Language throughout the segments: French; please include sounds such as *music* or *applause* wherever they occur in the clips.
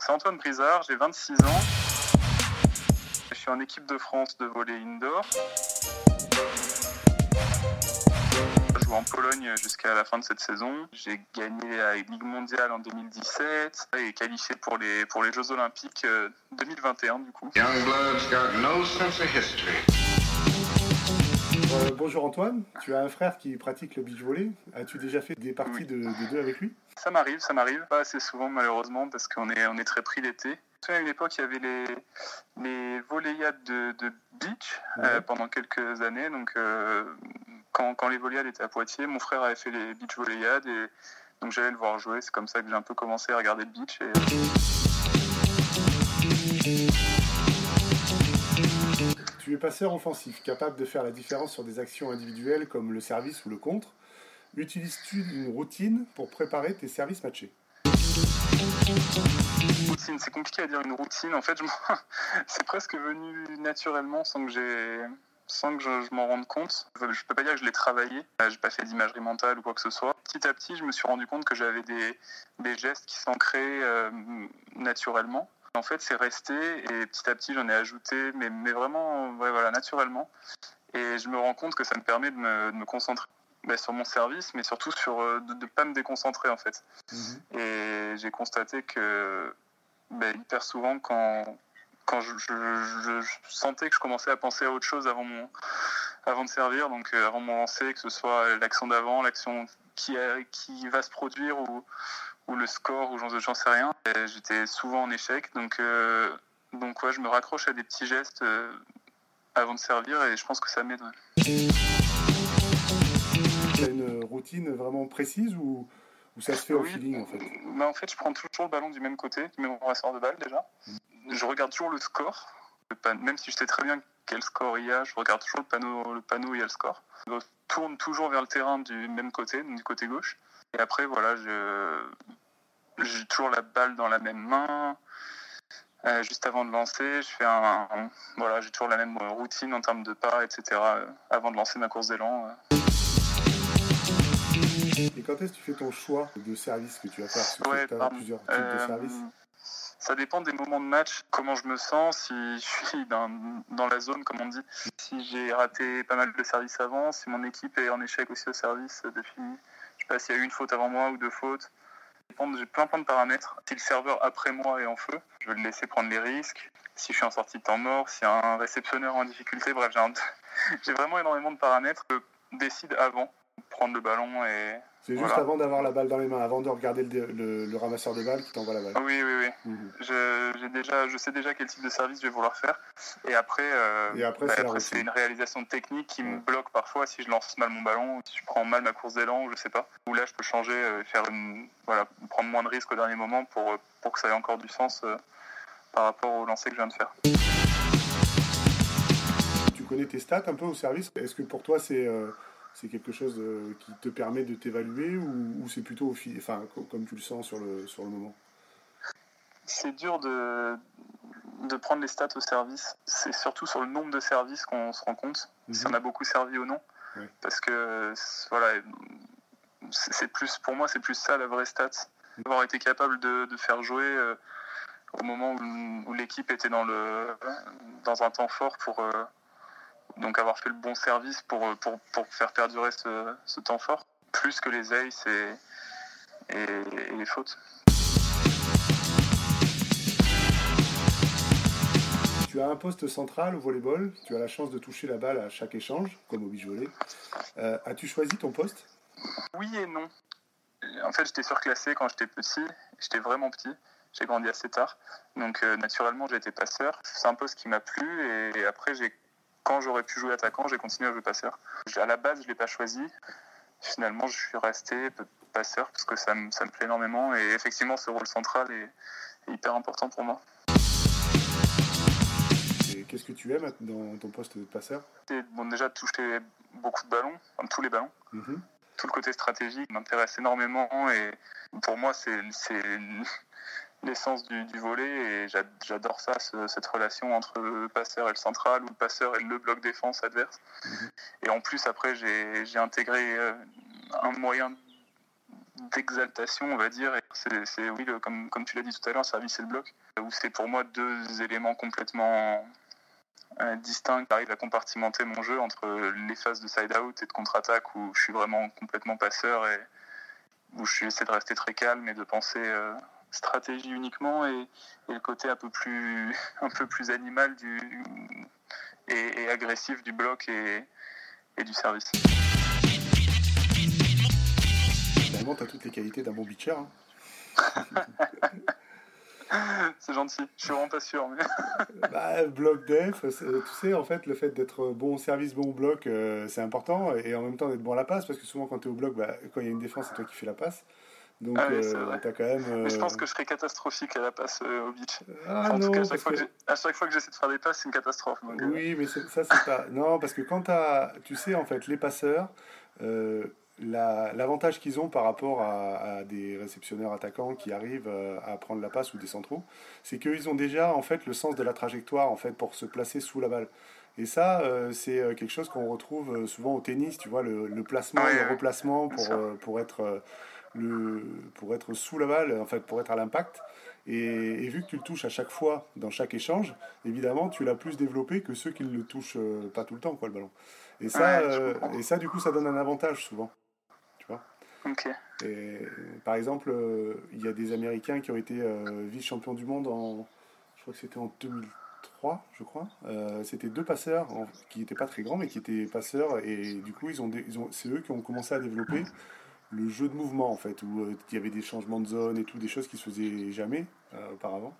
c'est Antoine Brizard, j'ai 26 ans. Je suis en équipe de France de volley indoor. Je joue en Pologne jusqu'à la fin de cette saison. J'ai gagné la Ligue mondiale en 2017 et qualifié pour les, pour les Jeux olympiques 2021 du coup. Youngbloods got no sense of history. Euh, bonjour Antoine, tu as un frère qui pratique le beach volley. As-tu déjà fait des parties Oui. de, de deux avec lui? Ça m'arrive, ça m'arrive. Pas assez souvent malheureusement parce qu'on est, on est très pris l'été. À une époque, il y avait les, les volleyades de, de beach euh, pendant quelques années. Donc, euh, quand, quand les volleyades étaient à Poitiers, mon frère avait fait les beach volleyades et donc j'allais le voir jouer. C'est comme ça que j'ai un peu commencé à regarder le beach. Et, Tu es passeur offensif, capable de faire la différence sur des actions individuelles comme le service ou le contre. Utilises-tu une routine pour préparer tes services matchés? Routine, c'est compliqué à dire une routine. En fait, *laughs* c'est presque venu naturellement sans que j'ai sans que je, m'en rende compte. Je peux pas dire que je l'ai travaillé. Euh, J'ai pas fait d'imagerie mentale ou quoi que ce soit. Petit à petit, je me suis rendu compte que j'avais des, des gestes qui s'ancraient euh, naturellement. En fait, c'est resté et petit à petit, j'en ai ajouté, mais, mais vraiment, ouais, voilà, naturellement. Et je me rends compte que ça me permet de me, de me concentrer bah, sur mon service, mais surtout sur euh, de ne pas me déconcentrer en fait. Et j'ai constaté que ben, hyper souvent, quand, quand je, je- je- je sentais que je commençais à penser à autre chose avant, mon, avant de servir, donc euh, avant mon lancer, que ce soit l'action d'avant, l'action qui, a- qui va se produire ou, ou le score, ou j'en sais rien, j'étais souvent en échec. Donc, euh, donc ouais, je me raccroche à des petits gestes euh, avant de servir et je pense que ça m'aide. ouais. Tu as une routine vraiment précise ou, ou ça se fait au feeling en fait? Bah, en fait, je prends toujours le ballon du même côté, du même ramasseur de balle déjà. Je regarde toujours le score, pan- même si je sais très bien quel score il y a, je regarde toujours le panneau, le panneau où il y a le score. Je tourne toujours vers le terrain du même côté, du côté gauche. Et après, voilà, j'ai toujours la balle dans la même main. Euh, juste avant de lancer, je fais un, un- voilà, j'ai toujours la même routine en termes de pas, etc. euh, avant de lancer ma course d'élan. euh. Et quand est-ce que tu fais ton choix de service que tu vas faire? Parce que Ouais, tu as plusieurs types de services. Ça dépend des moments de match, comment je me sens, si je suis dans, la zone, comme on dit. Si j'ai raté pas mal de services avant, si mon équipe est en échec aussi au service depuis, je sais pas s'il y a eu une faute avant moi ou deux fautes. J'ai plein plein de paramètres. Si le serveur après moi est en feu, je vais le laisser prendre les risques. Si je suis en sortie de temps mort, a un réceptionneur en difficulté, bref, j'ai un- *laughs* vraiment énormément de paramètres. Je décide avant prendre le ballon et... C'est juste avant d'avoir la balle dans les mains, avant de regarder le, le- le ramasseur de balle qui t'envoie la balle. Oui, oui, oui. Mhm. Je, déjà, je sais déjà quel type de service je vais vouloir faire. Et après, euh, Et après, bah, c'est après, une réalisation technique qui me bloque parfois si je lance mal mon ballon, ou si je prends mal ma course d'élan, ou je sais pas. Ou là, je peux changer, euh, faire une, voilà, prendre moins de risques au dernier moment pour, euh, pour que ça ait encore du sens euh, par rapport au lancer que je viens de faire. Tu connais tes stats un peu au service? Est-ce que pour toi c'est euh, c'est quelque chose euh, qui te permet de t'évaluer ou, ou c'est plutôt au fil, enfin, co- comme tu le sens sur le, sur le moment? C'est dur de, de prendre les stats au service. C'est surtout sur le nombre de services qu'on se rend compte, si Mhm. on a beaucoup servi ou non. Ouais. Parce que, voilà, c'est plus, pour moi, c'est plus ça la vraie stat. Avoir été capable de, de faire jouer euh, au moment où, où l'équipe était dans, le, dans un temps fort pour. euh, donc avoir fait le bon service pour, euh, pour, pour faire perdurer ce, ce temps fort, plus que les aces et, et, et les fautes. Tu as un poste central au volleyball, tu as la chance de toucher la balle à chaque échange, comme au beach volley. Euh, As-tu choisi ton poste? Oui et non. En fait, j'étais surclassé quand j'étais petit. J'étais vraiment petit. J'ai grandi assez tard. Donc, euh, naturellement, j'ai été passeur. C'est un poste qui m'a plu. Et après, j'ai, quand j'aurais pu jouer attaquant, j'ai continué à jouer passeur. À la base, je ne l'ai pas choisi. Finalement, je suis resté passeur parce que ça me, ça me plaît énormément. Et effectivement, ce rôle central est, est hyper important pour moi. Qu'est-ce que tu aimes dans ton poste de passeur? Et, bon, déjà, toucher beaucoup de ballons, enfin, tous les ballons. Mhm. tout le côté stratégique m'intéresse énormément et pour moi c'est l'essence du, du volet et j'a- j'adore ça, ce- cette relation entre le passeur et le central ou le passeur et le bloc défense adverse. Mhm. Et en plus après j'ai intégré euh, un moyen d'exaltation, on va dire. C'est oui, comme, comme tu l'as dit tout à l'heure, service et le bloc, où c'est pour moi deux éléments complètement euh, distincts. J'arrive à compartimenter mon jeu entre les phases de side-out et de contre-attaque, où je suis vraiment complètement passeur et où je essaie de rester très calme et de penser euh, stratégie uniquement, et, le côté un peu plus, *laughs* un peu plus animal du, et, agressif du bloc et, et du service tu as toutes les qualités d'un bon bitcher. Hein. *laughs* c'est gentil, je suis vraiment pas sûr. Mais... *laughs* bah, bloc def, tu sais, en fait, le fait d'être bon au service, bon au bloc, euh, c'est important, et en même temps d'être bon à la passe, parce que souvent quand tu es au bloc, bah, quand il y a une défense, c'est toi qui fais la passe. Donc, ah euh, as quand même. Mais je pense euh, que je serais catastrophique à la passe au beach. Ah, en tout cas, à chaque, fois que à chaque, fois que j'essaie de faire des passes, c'est une catastrophe. oui, mais ça, c'est pas. Non, parce que quand tu as. Tu sais, en fait, les passeurs l'avantage qu'ils ont par rapport à, des réceptionneurs attaquants qui arrivent euh, à prendre la passe ou des centraux, c'est qu'ils ont déjà en fait le sens de la trajectoire en fait pour se placer sous la balle. Et ça, euh, c'est euh, quelque chose qu'on retrouve souvent au tennis, tu vois, le, placement, le replacement pour, pour, être, le, pour être sous la balle, en fait, pour être à l'impact. Et, vu que tu le touches à chaque fois dans chaque échange, évidemment, tu l'as plus développé que ceux qui ne le touchent pas tout le temps, quoi, le ballon. Et ça, et ça, du coup, ça donne un avantage souvent. Et, par exemple, euh, il y a des Américains qui ont été euh, vice-champions du monde en, je crois que c'était en 2003, je crois. Euh, c'était deux passeurs qui n'étaient pas très grands, mais qui étaient passeurs, et du coup, ils ont, ils ont, c'est eux qui ont commencé à développer le jeu de mouvement, en fait, où il y avait des changements de zone et tout, des choses qui se faisaient jamais auparavant.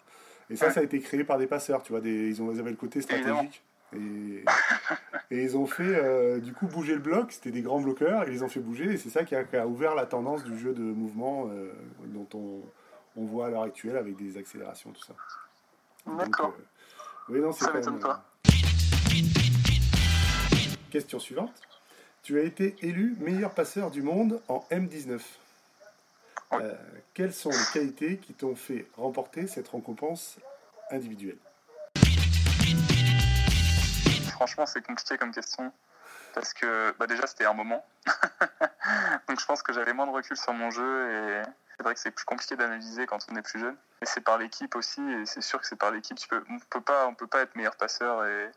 Et ça, ça a été créé par des passeurs, tu vois, des, ils, ont, ils avaient le côté stratégique. Et, *laughs* et, ils ont fait euh, du coup bouger le bloc, c'était des grands bloqueurs, ils les ont fait bouger, et c'est ça qui a, ouvert la tendance du jeu de mouvement euh, dont on, on, voit à l'heure actuelle avec des accélérations, tout ça. D'accord. Euh, oui, non, ça m'étonne pas. Question suivante. Tu as été élu meilleur passeur du monde en M19. quelles sont les qualités qui t'ont fait remporter cette récompense individuelle? Franchement, c'est compliqué comme question. Parce que bah, déjà, c'était un moment. *laughs* Donc je pense que j'avais moins de recul sur mon jeu et c'est vrai que c'est plus compliqué d'analyser quand on est plus jeune. Et c'est par l'équipe aussi, et c'est sûr que c'est par l'équipe. Peux, on peut pas, on peut pas être meilleur passeur. Et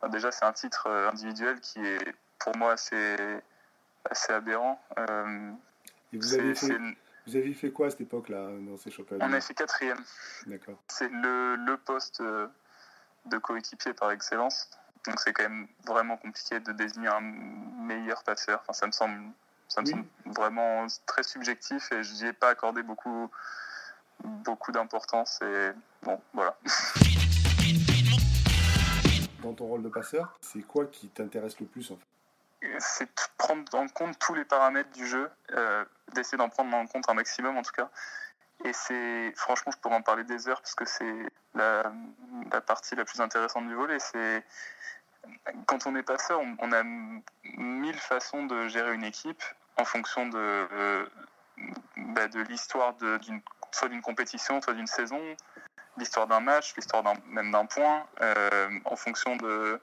bah, déjà, c'est un titre euh, individuel qui est pour moi assez, assez aberrant. Euh, et vous avez, fait, vous avez fait quoi à cette époque-là dans ces championnats On a fait quatrième. D'accord. C'est le, le poste euh, de coéquipier par excellence. Donc c'est quand même vraiment compliqué de désigner un meilleur passeur. Enfin, ça me semble, ça me semble vraiment très subjectif et je n'y ai pas accordé beaucoup, beaucoup d'importance. Et bon, voilà. Dans ton rôle de passeur, c'est quoi qui t'intéresse le plus en fait? C'est prendre en compte tous les paramètres du jeu, euh, d'essayer d'en prendre en compte un maximum en tout cas. Et c'est, franchement, je pourrais en parler des heures parce que c'est la, partie la plus intéressante du volet. C'est quand on est passeur, on, a mille façons de gérer une équipe en fonction de, euh, bah, l'histoire d'une, soit d'une compétition, soit d'une saison, l'histoire d'un match, l'histoire même d'un point, euh, en fonction de,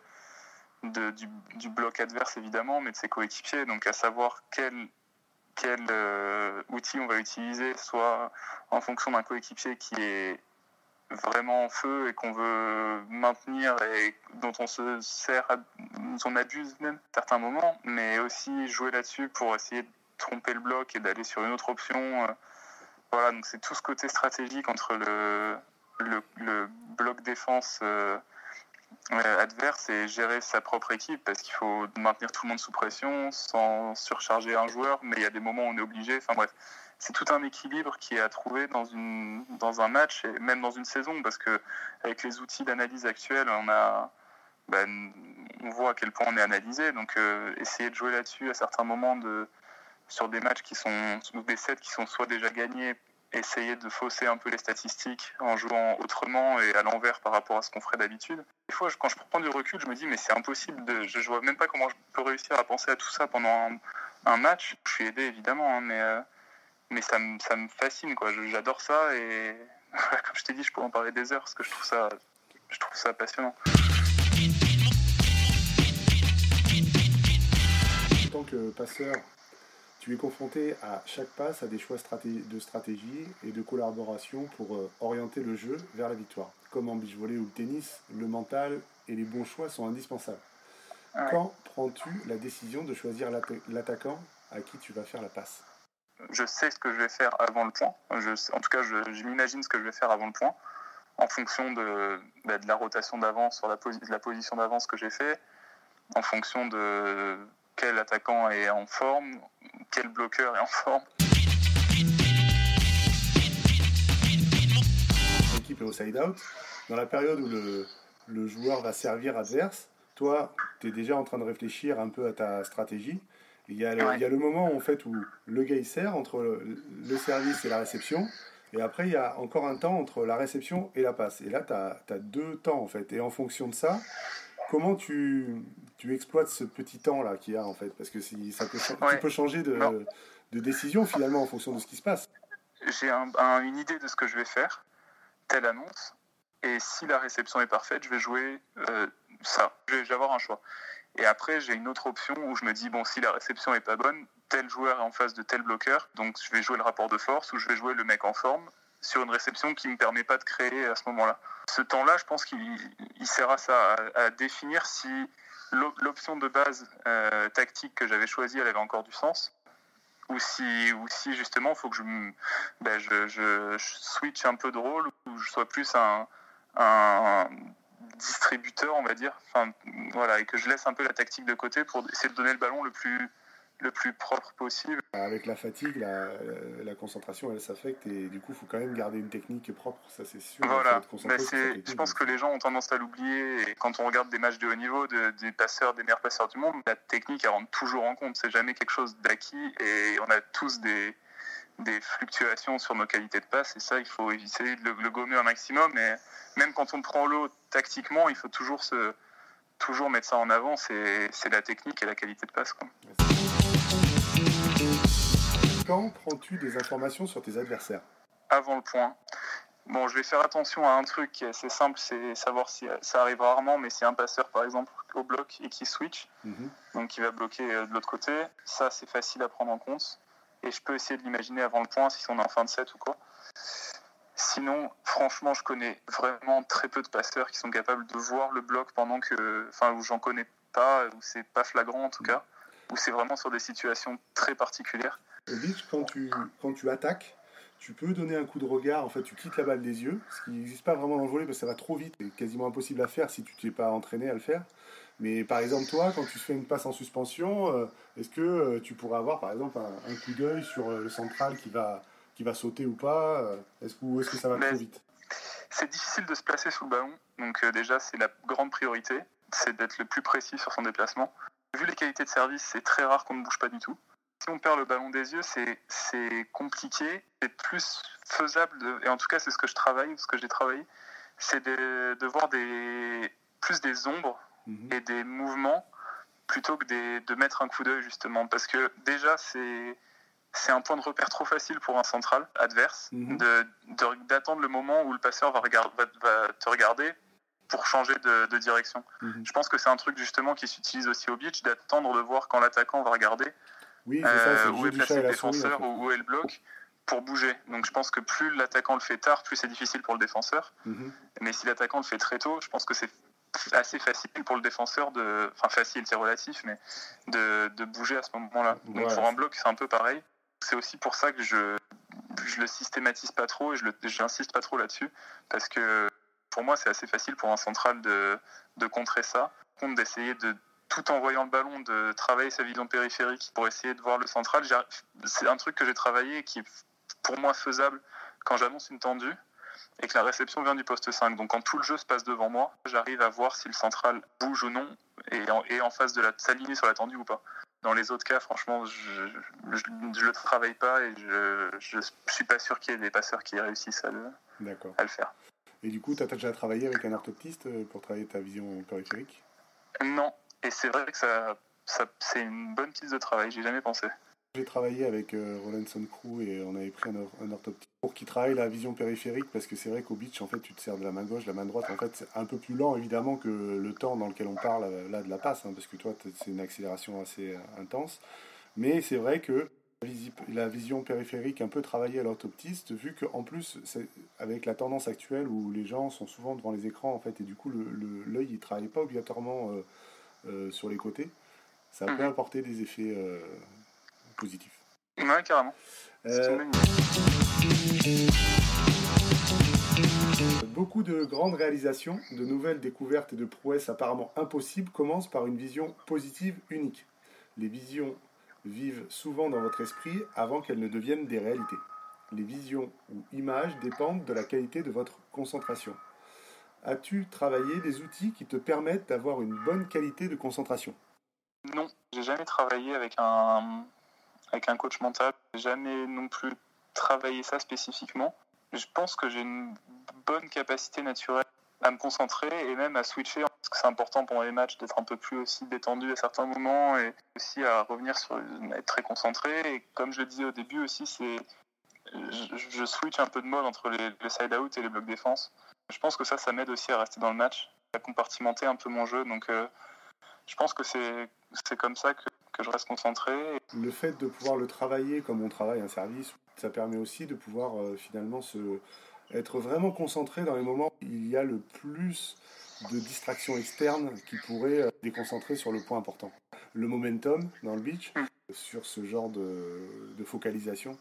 du, bloc adverse évidemment, mais de ses coéquipiers. Donc à savoir quel, quel euh, outil on va utiliser, soit en fonction d'un coéquipier qui est vraiment en feu et qu'on veut maintenir et dont on se sert, dont on abuse même à certains moments, mais aussi jouer là-dessus pour essayer de tromper le bloc et d'aller sur une autre option. Euh, voilà, donc c'est tout ce côté stratégique entre le, le, bloc défense euh, adverse et gérer sa propre équipe parce qu'il faut maintenir tout le monde sous pression sans surcharger un joueur, mais il y a des moments où on est obligé. Enfin bref, c'est tout un équilibre qui est à trouver dans, un match et même dans une saison parce que avec les outils d'analyse actuels, on a ben, on voit à quel point on est analysé. Donc euh, essayer de jouer là-dessus à certains moments de, sur des matchs qui sont des sets qui sont soit déjà gagnés, essayer de fausser un peu les statistiques en jouant autrement et à l'envers par rapport à ce qu'on ferait d'habitude. Des fois, quand je prends du recul, je me dis mais c'est impossible. Je, ne vois même pas comment je peux réussir à penser à tout ça pendant un, match. Je suis aidé évidemment, hein, mais euh, mais ça me, ça me fascine, quoi. J'adore ça et *laughs* comme je t'ai dit, je pourrais en parler des heures parce que je trouve ça, je trouve ça passionnant. En tant que passeur, tu es confronté à chaque passe à des choix de stratégie et de collaboration pour euh, orienter le jeu vers la victoire. Comme en beach volley ou le tennis, le mental et les bons choix sont indispensables. Quand prends-tu la décision de choisir l'attaquant à qui tu vas faire la passe? Je sais ce que je vais faire avant le point. en tout cas, je, m'imagine ce que je vais faire avant le point, en fonction de, bah, de la rotation d'avance sur la, la position d'avance que j'ai fait, en fonction de quel attaquant est en forme, quel bloqueur est en forme. L'équipe est au side-out. Dans la période où le, le joueur va servir adverse, toi, tu es déjà en train de réfléchir un peu à ta stratégie. Il y, a le, il y a le moment en fait où le gars il sert entre le, service et la réception. Et après, il y a encore un temps entre la réception et la passe. Et là, tu as, as, deux temps en fait. Et en fonction de ça, comment tu, tu exploites ce petit temps-là qu'il y a en fait? Parce que si, ça peut, tu peux changer de, de, décision finalement en fonction de ce qui se passe. J'ai un, une idée de ce que je vais faire, telle annonce. Et si la réception est parfaite, je vais jouer euh, ça. Je vais avoir un choix. Et après, j'ai une autre option où je me dis, bon, si la réception est pas bonne, tel joueur est en face de tel bloqueur, donc je vais jouer le rapport de force ou je vais jouer le mec en forme sur une réception qui ne me permet pas de créer à ce moment-là. Ce temps-là, je pense qu'il sert à ça, à, définir si l'option de base euh, tactique que j'avais choisie, elle avait encore du sens, ou si, justement, il faut que je, ben, switch un peu de rôle, ou je sois plus un, un distributeur, on va dire, enfin, voilà, et que je laisse un peu la tactique de côté pour essayer de donner le ballon le plus, le plus propre possible. Avec la fatigue, la, la concentration, elle s'affecte et du coup, il faut quand même garder une technique propre, ça c'est sûr. Voilà, ben, je pense que les gens ont tendance à l'oublier et quand on regarde des matchs de haut niveau, des passeurs, des meilleurs passeurs du monde, la technique, elle rentre toujours en compte, c'est jamais quelque chose d'acquis et on a tous des, des fluctuations sur nos qualités de passe et ça, il faut essayer de le, gommer un maximum. Mais même quand on prend l'eau tactiquement, il faut toujours, se, toujours mettre ça en avant. C'est la technique et la qualité de passe. Quoi. Quand prends-tu des informations sur tes adversaires? Avant le point. Bon, je vais faire attention à un truc qui est assez simple, c'est savoir si ça arrive rarement, mais si un passeur, par exemple, au bloc et qui switch, mhm. donc qui va bloquer euh, de l'autre côté, ça c'est facile à prendre en compte et je peux essayer de l'imaginer avant le point si on est en fin de set ou quoi. Sinon, franchement, je connais vraiment très peu de passeurs qui sont capables de voir le bloc pendant que, enfin, où j'en connais pas, où c'est pas flagrant en tout cas, où c'est vraiment sur des situations très particulières. Au beach, quand tu, quand tu attaques, tu peux donner un coup de regard, en fait, tu quittes la balle des yeux, ce qui n'existe pas vraiment dans le volet parce que ça va trop vite et quasiment impossible à faire si tu t'es pas entraîné à le faire. Mais par exemple, toi, quand tu fais une passe en suspension, euh, est-ce que euh, tu pourrais avoir par exemple un, coup d'œil sur euh, le central qui va, qui va sauter ou pas Est-ce que, est que ça va trop vite? C'est difficile de se placer sous le ballon. Donc déjà, c'est la grande priorité, c'est d'être le plus précis sur son déplacement. Vu les qualités de service, c'est très rare qu'on ne bouge pas du tout. Si on perd le ballon des yeux, c'est compliqué. C'est plus faisable, et en tout cas c'est ce que je travaille, ce que j'ai travaillé, c'est de, de voir des, plus des ombres et des mouvements plutôt que de mettre un coup d'œil justement parce que déjà c'est c'est un point de repère trop facile pour un central adverse mhm. de d'attendre le moment où le passeur va, te regarder pour changer de, direction. Mhm. Je pense que c'est un truc justement qui s'utilise aussi au beach, d'attendre de voir quand l'attaquant va regarder oui, euh, où est placé le défenseur ou où est le bloc pour bouger. Donc je pense que plus l'attaquant le fait tard, plus c'est difficile pour le défenseur. Mhm. Mais si l'attaquant le fait très tôt, je pense que c'est assez facile pour le défenseur de, enfin facile c'est relatif, mais de, de, bouger à ce moment-là. Donc pour un bloc c'est un peu pareil. C'est aussi pour ça que je je le systématise pas trop et je j'insiste pas trop là-dessus parce que pour moi c'est assez facile pour un central de, de contrer ça, compte d'essayer de tout en voyant le ballon, de travailler sa vision périphérique pour essayer de voir le central. C'est un truc que j'ai travaillé et qui est pour moi faisable quand j'annonce une tendue et que la réception vient du poste 5. Donc quand tout le jeu se passe devant moi, j'arrive à voir si le central bouge ou non et en, et en face de la s'aligner sur la tendue ou pas. Dans les autres cas, franchement, je ne le travaille pas et je ne suis pas sûr qu'il y ait des passeurs qui réussissent à le, à le faire. Et du coup, tu as déjà travaillé avec un orthoptiste euh, pour travailler ta vision périphérique? Non, et c'est vrai que ça, ça c'est une bonne piste de travail, j'ai jamais pensé. J'ai travaillé avec euh, Rolandson Crew et on avait pris un, un orthoptiste pour qu'il travaille la vision périphérique parce que c'est vrai qu'au beach en fait tu te sers de la main gauche, la main droite en fait c'est un peu plus lent évidemment que le temps dans lequel on parle euh, là de la passe hein, parce que toi c'est une accélération assez euh, intense. Mais c'est vrai que la vision périphérique un peu travaillée à l'orthoptiste, vu qu'en plus, avec la tendance actuelle où les gens sont souvent devant les écrans, en fait, et du coup, l'œil, il ne travaille pas obligatoirement euh, euh, sur les côtés, ça peut mhm. apporter des effets euh, positifs. Ouais, carrément. Beaucoup de grandes réalisations, de nouvelles découvertes et de prouesses apparemment impossibles commencent par une vision positive unique. Les visions vivent souvent dans votre esprit avant qu'elles ne deviennent des réalités. Les visions ou images dépendent de la qualité de votre concentration. As-tu travaillé des outils qui te permettent d'avoir une bonne qualité de concentration? Non, j'ai jamais travaillé avec un, avec un coach mental, jamais non plus travaillé ça spécifiquement. Je pense que j'ai une bonne capacité naturelle à me concentrer et même à switcher parce que c'est important pendant les matchs d'être un peu plus aussi détendu à certains moments et aussi à revenir sur être très concentré. Et comme je le disais au début aussi c'est je, switch un peu de mode entre les, side out et les blocs défense. Je pense que ça ça m'aide aussi à rester dans le match à compartimenter un peu mon jeu. Donc euh, je pense que c'est comme ça que, que je reste concentré. Le fait de pouvoir le travailler comme on travaille un service ça permet aussi de pouvoir euh, finalement se être vraiment concentré dans les moments où il y a le plus de distractions externes qui pourraient euh, déconcentrer sur le point important. Le momentum dans le beach, mm. sur ce genre de, focalisation,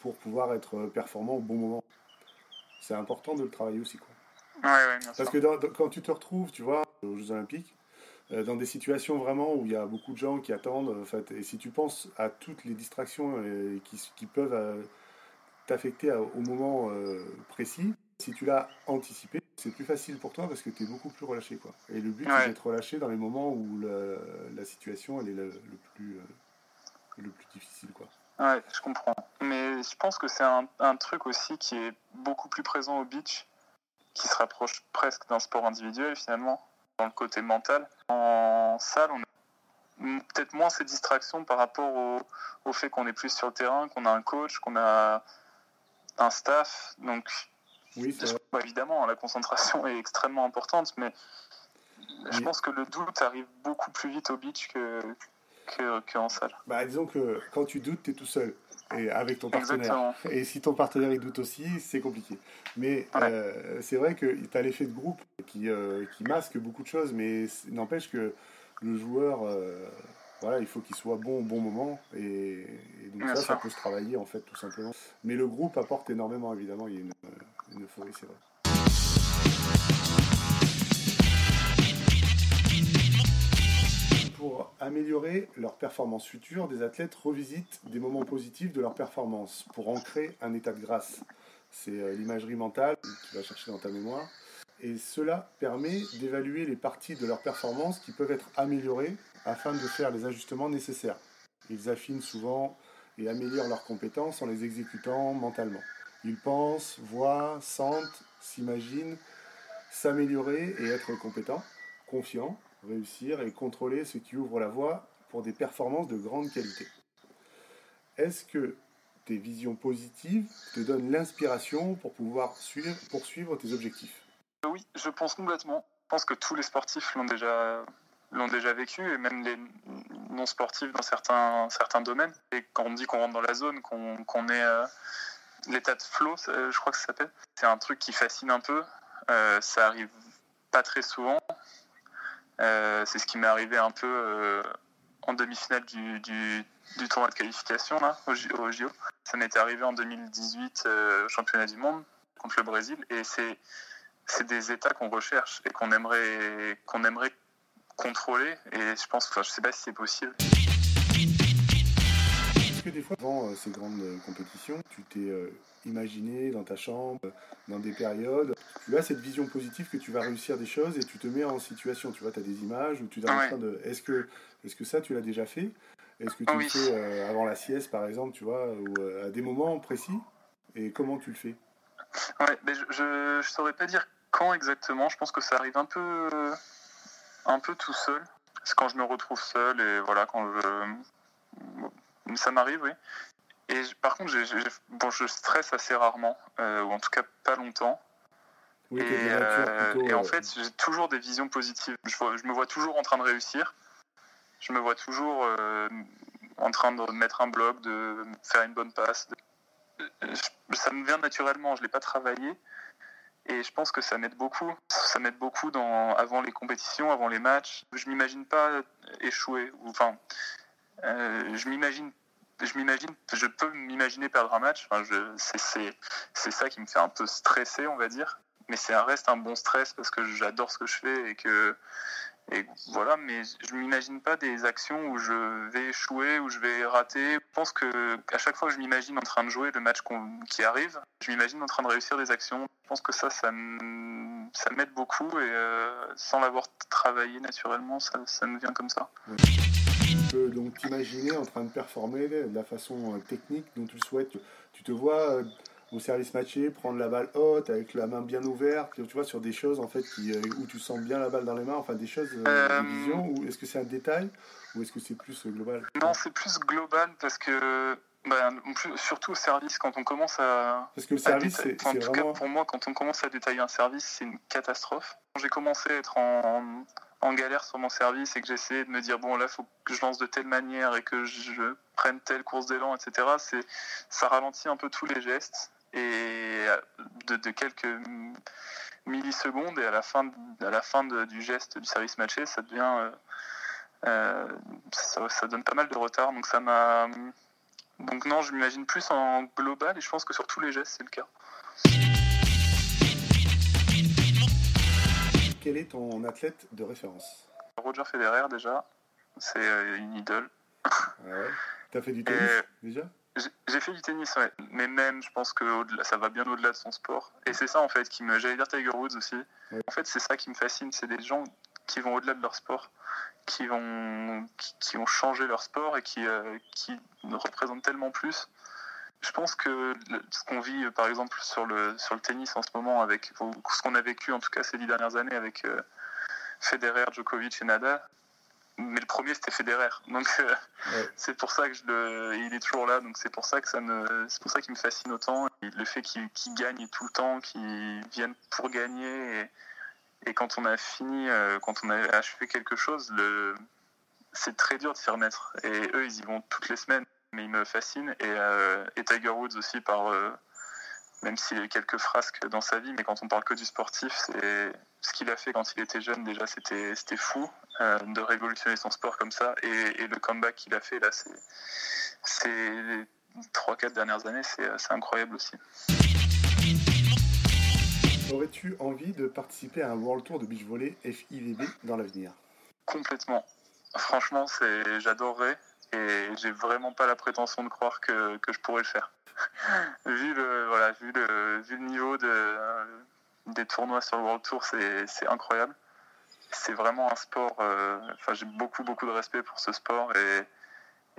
pour pouvoir être performant au bon moment. C'est important de le travailler aussi. Quoi. Parce que quand tu te retrouves, tu vois, aux Jeux Olympiques, euh, dans des situations vraiment où il y a beaucoup de gens qui attendent, en fait, et si tu penses à toutes les distractions euh, qui, qui peuvent t'affecter au moment précis, si tu l'as anticipé, c'est plus facile pour toi parce que tu es beaucoup plus relâché. Quoi. Et le but, c'est d'être relâché dans les moments où la, situation elle est le, plus, euh, le plus difficile. Quoi. Ouais, je comprends. Mais je pense que c'est un, un, truc aussi qui est beaucoup plus présent au beach, qui se rapproche presque d'un sport individuel finalement, dans le côté mental. En salle, on a peut-être moins ces distractions par rapport au, au fait qu'on est plus sur le terrain, qu'on a un coach, qu'on a un staff. Donc, oui, évidemment, la concentration *laughs* est extrêmement importante, mais je pense que le doute arrive beaucoup plus vite au beach que, que, en salle. Bah, disons que quand tu doutes, tu es tout seul. Et avec ton partenaire. Et si ton partenaire il doute aussi, c'est compliqué. Mais euh, c'est vrai que tu as l'effet de groupe qui, euh, qui masque beaucoup de choses, mais n'empêche que le joueur, euh, voilà, il faut qu'il soit bon au bon moment. Et, donc ça, ça peut se travailler en fait tout simplement. Mais le groupe apporte énormément évidemment. Il y a une, une euphorie, c'est. Pour améliorer leur performance future, des athlètes revisitent des moments positifs de leur performance pour ancrer un état de grâce. C'est euh, l'imagerie mentale que tu vas chercher dans ta mémoire. Et cela permet d'évaluer les parties de leur performance qui peuvent être améliorées afin de faire les ajustements nécessaires. Ils affinent souvent et améliorent leurs compétences en les exécutant mentalement. Ils pensent, voient, sentent, s'imaginent, s'améliorer et être compétents, confiants, réussir et contrôler ce qui ouvre la voie pour des performances de grande qualité. Est-ce que tes visions positives te donnent l'inspiration pour pouvoir suivre, poursuivre tes objectifs? Oui, je pense complètement. Je pense que tous les sportifs l'ont déjà l'ont déjà vécu et même les non sportifs dans certains, certains domaines. Et quand on dit qu'on rentre dans la zone, qu'on est euh, l'état de flow, je crois que ça s'appelle, c'est un truc qui fascine un peu. Euh, ça arrive pas très souvent. Euh, c'est ce qui m'est arrivé un peu en demi-finale du, du, du, tournoi de qualification là, au, au JO. Ça m'était arrivé en 2018 au championnat du monde contre le Brésil et c'est c'est des états qu'on recherche et qu'on aimerait qu'on aimerait contrôler. Et je pense, enfin, je sais pas si c'est possible. Que des fois, avant euh, ces grandes euh, compétitions, tu t'es euh, imaginé dans ta chambre, dans des périodes, tu as cette vision positive que tu vas réussir des choses et tu te mets en situation. Tu vois, tu as des images où tu es en train de. Est-ce que, est que ça, tu l'as déjà fait? Est-ce que tu le fais avant la sieste, par exemple, tu vois, ou à des moments précis? Et comment tu le fais? Ouais, mais je ne saurais pas dire quand exactement. Je pense que ça arrive un peu un peu tout seul. C'est quand je me retrouve seul et voilà, quand je. Ça m'arrive, oui. Et par contre, bon, je stresse assez rarement, euh, ou en tout cas pas longtemps. et, euh, en euh, fait, j'ai toujours des visions positives. Je, je, me vois toujours en train de réussir. Je me vois toujours en train de mettre un bloc, de faire une bonne passe. Ça me vient naturellement, je ne l'ai pas travaillé. Et je pense que ça m'aide beaucoup. Ça m'aide beaucoup dans, avant les compétitions, avant les matchs. Je m'imagine pas échouer. Enfin, euh, je m'imagine je m'imagine, je peux m'imaginer perdre un match. C'est ça qui me fait un peu stresser, on va dire. Mais c'est reste un bon stress parce que j'adore ce que je fais et que voilà. Mais je m'imagine pas des actions où je vais échouer, où je vais rater. Je pense que à chaque fois que je m'imagine en train de jouer le match qui arrive, je m'imagine en train de réussir des actions. Je pense que ça, ça m'aide beaucoup et euh, sans l'avoir travaillé naturellement, ça, me vient comme ça. Peux donc t'imaginer en train de performer de la façon euh, technique dont tu le souhaites. Tu te vois euh, au service matché prendre la balle haute avec la main bien ouverte, tu vois, sur des choses en fait euh, où tu sens bien la balle dans les mains, enfin des choses de vision, ou est-ce que c'est un détail ou est-ce que c'est plus global? Non, c'est plus global parce que bah, surtout au service, quand on commence à. Parce que le service, c'est. en tout cas, pour moi, quand on commence à détailler un service, c'est une catastrophe. J'ai commencé à être en, en galère sur mon service et que j'essayais de me dire bon là faut que je lance de telle manière et que je prenne telle course d'élan etc c'est ça ralentit un peu tous les gestes et de, quelques millisecondes et à la fin à la fin du geste du service matché ça devient euh, euh, ça, donne pas mal de retard. Donc ça m'a donc non je m'imagine plus en global et je pense que sur tous les gestes c'est le cas quel est ton athlète de référence Roger Federer déjà, c'est euh, une idole. Ah ouais? T'as fait du tennis déjà? j'ai fait du tennis, ouais. mais même, je pense que ça va bien au-delà de son sport. Et c'est ça, en fait, qui me. J'allais dire Tiger Woods aussi. En fait, c'est ça qui me fascine. C'est des gens qui vont au-delà de leur sport, qui vont, qui, ont changé leur sport et qui, euh, qui représentent tellement plus je pense que ce qu'on vit, par exemple, sur le, sur le tennis en ce moment, avec ce qu'on a vécu, en tout cas ces dix dernières années, avec euh, Federer, Djokovic et Nadal, mais le premier c'était Federer. Donc euh, *laughs* c'est pour ça que je le il est toujours là. Donc c'est pour ça que ça me c'est pour ça qu'il me fascine autant. Le fait qu'il gagne tout le temps qu'il vienne pour gagner. Et, et, quand on a fini euh, quand on a achevé quelque chose le c'est très dur de s'y remettre. Et eux ils y vont toutes les semaines mais il me fascine. Et, euh, et Tiger Woods aussi, par, euh, même s'il a eu quelques frasques dans sa vie, mais quand on parle que du sportif, c'est ce qu'il a fait quand il était jeune, déjà, c'était fou euh, de révolutionner son sport comme ça. Et, le comeback qu'il a fait, là, c'est les 3-4 dernières années, c'est incroyable aussi. Aurais-tu envie de participer à un World Tour de beach volley FIVB dans l'avenir? Complètement. Franchement, j'adorerais et j'ai vraiment pas la prétention de croire que, que je pourrais le faire. *laughs* vu, le, voilà, vu, le, vu le niveau de, des tournois sur le World Tour, c'est incroyable. C'est vraiment un sport, euh, enfin j'ai beaucoup beaucoup de respect pour ce sport et,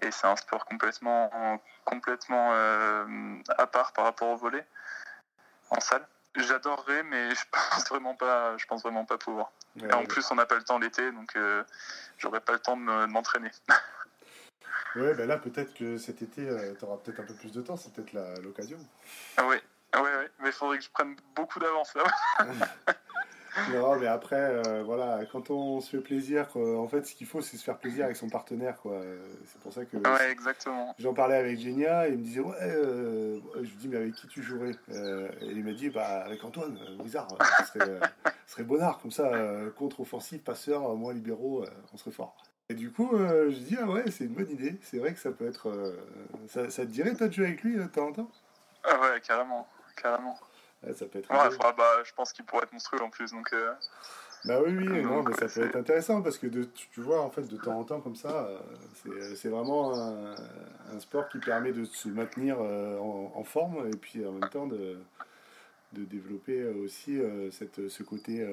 et c'est un sport complètement, complètement euh, à part par rapport au volet en salle. J'adorerais, mais je pense vraiment pas, je pense vraiment pas pouvoir. et en plus, on n'a pas le temps l'été, donc euh, j'aurais pas le temps de m'entraîner. *laughs* Ouais, ben là, peut-être que cet été, euh, tu auras peut-être un peu plus de temps, c'est peut-être l'occasion. Ah oui, ah ouais, ouais, mais il faudrait que je prenne beaucoup d'avance là. *laughs* non, mais après, euh, voilà, quand on se fait plaisir, en fait, ce qu'il faut, c'est se faire plaisir avec son partenaire, quoi. C'est pour ça que. Ouais, exactement. J'en parlais avec Genia, et il me disait, ouais, euh, je lui dis, mais avec qui tu jouerais Et il m'a dit, bah, avec Antoine, Wizard, ce serait, serait bonnard, comme ça, contre-offensif, passeur, moins libéraux, on serait fort. Et du coup, euh, je dis, ah ouais, c'est une bonne idée. C'est vrai que ça peut être. Euh, ça, te dirait, toi, de jouer avec lui de temps en temps? Ah ouais, carrément. Carrément. ça peut être. Ouais, bah, je pense qu'il pourrait être monstrueux en plus. Donc, euh. Bah oui, oui, non, mais ça peut être intéressant parce que de, tu vois, en fait, de temps en temps, comme ça, c'est vraiment un, sport qui permet de se maintenir en, forme et puis en même temps de, de développer aussi cette, ce côté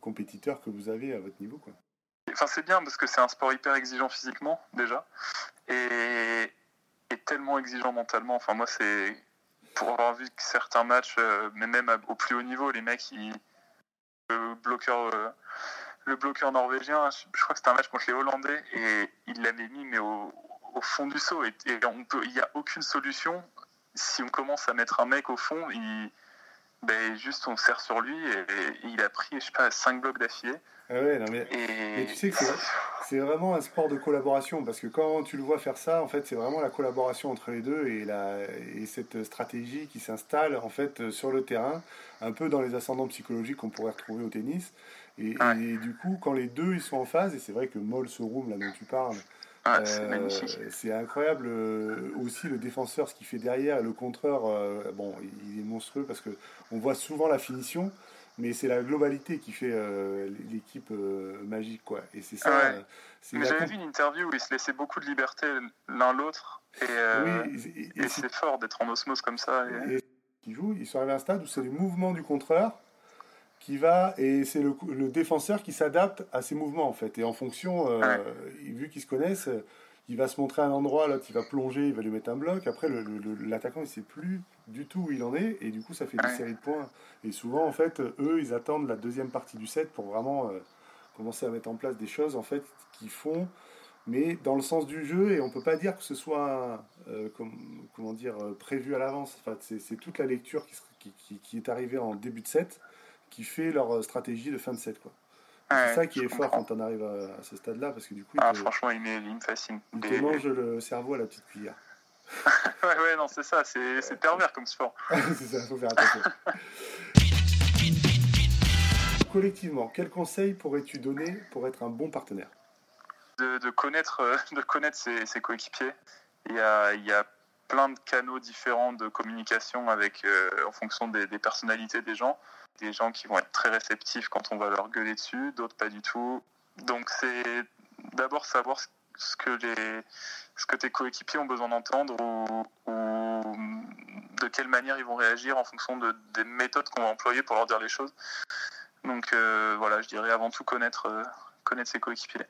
compétiteur que vous avez à votre niveau. Quoi. Enfin, c'est bien parce que c'est un sport hyper exigeant physiquement, déjà, et, tellement exigeant mentalement. Enfin, moi, c'est. Pour avoir vu certains matchs, euh, mais même au plus haut niveau, les mecs, le bloqueur. Euh, le bloqueur norvégien, je, crois que c'était un match contre les Hollandais et il l'avait mis mais au, fond du saut et, il n'y a aucune solution si on commence à mettre un mec au fond, il, ben, juste on serre sur lui et, il a pris, je sais pas, 5 blocs d'affilée. Ah ouais, non mais, Et tu sais que c'est- c'est vraiment un sport de collaboration parce que quand tu le vois faire ça, en fait, c'est vraiment la collaboration entre les deux et, la, et cette stratégie qui s'installe en fait sur le terrain, un peu dans les ascendants psychologiques qu'on pourrait retrouver au tennis. Et, Ouais. et du coup, quand les deux ils sont en phase, et c'est vrai que Moll, ce room là dont tu parles, c'est euh, magnifique. c'est incroyable euh, aussi le défenseur, ce qu'il fait derrière, et le contreur, euh, bon, il est monstrueux parce que on voit souvent la finition, mais c'est la globalité qui fait euh, l'équipe euh, magique, quoi. Et c'est ça. Ouais. euh, la j'avais vu une interview où ils se laissaient beaucoup de liberté l'un l'autre. Et, Oui, et, et et c'est- fort d'être en osmose comme ça. et- qui joue, ils sont arrivés à un stade où c'est les mouvements du contreur qui va et c'est le, le défenseur qui s'adapte à ces mouvements en fait. Et en fonction euh, Ouais. vu qu'ils se connaissent euh, il va se montrer à un endroit l'autre il va plonger il va lui mettre un bloc. Après le- le- le- l'attaquant il sait plus du tout où il en est et du coup ça fait des Ouais. séries de points. Et souvent en fait eux ils attendent la deuxième partie du set pour vraiment euh, commencer à mettre en place des choses en fait qui font. Mais dans le sens du jeu et on peut pas dire que ce soit euh, comme- comment dire prévu à l'avance. Enfin, c'est c'est toute la lecture qui- qui est arrivée en début de set qui fait leur euh, stratégie de fin de set quoi Et Ouais, c'est ça qui est fort quand on arrive à, à ce stade là parce que du coup Ah, il te, franchement, il, me- il me fascine. il te mange le cerveau à la petite cuillère *laughs* Ouais, ouais, non, c'est ça, c'est c'est pervers comme sport. *laughs* c'est ça faut faire attention collectivement quel conseil pourrais-tu donner pour être un bon partenaire? De, de connaître, euh, *laughs* de connaître ses, ses coéquipiers. Il y, a, il y a plein de canaux différents de communication avec, euh, en fonction des, des personnalités des gens. Des gens qui vont être très réceptifs quand on va leur gueuler dessus, d'autres pas du tout. Donc c'est d'abord savoir ce- que, les, ce que tes coéquipiers ont besoin d'entendre ou, de quelle manière ils vont réagir en fonction de, des méthodes qu'on va employer pour leur dire les choses. Donc euh, voilà, je dirais avant tout connaître, euh, connaître ses coéquipiers.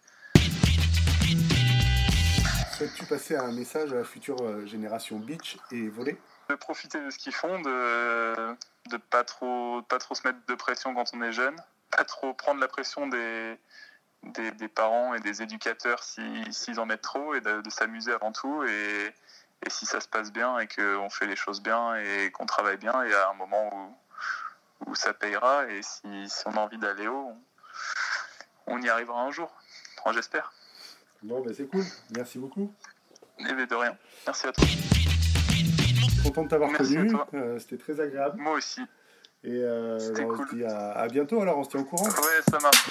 souhaites-tu passer un message à la future euh, génération beach et volley de profiter de ce qu'ils font, de de pas trop pas trop se mettre de pression quand on est jeune, pas trop prendre la pression des des, des parents et des éducateurs si- s'ils en mettent trop et de, de s'amuser avant tout et, et si ça se passe bien et qu'on fait les choses bien et qu'on travaille bien et à un moment où, où ça payera et si, si on a envie d'aller haut, on, on y arrivera un jour. Enfin, J'espère. Bon, ben c'est cool. Merci beaucoup. Et ben, de rien. Merci à toi. Content de t'avoir connu. Euh, C'était très agréable. Moi aussi. Et euh, ben, on cool. se dit à, à bientôt. Alors, on se tient au courant. Ouais, ça marche.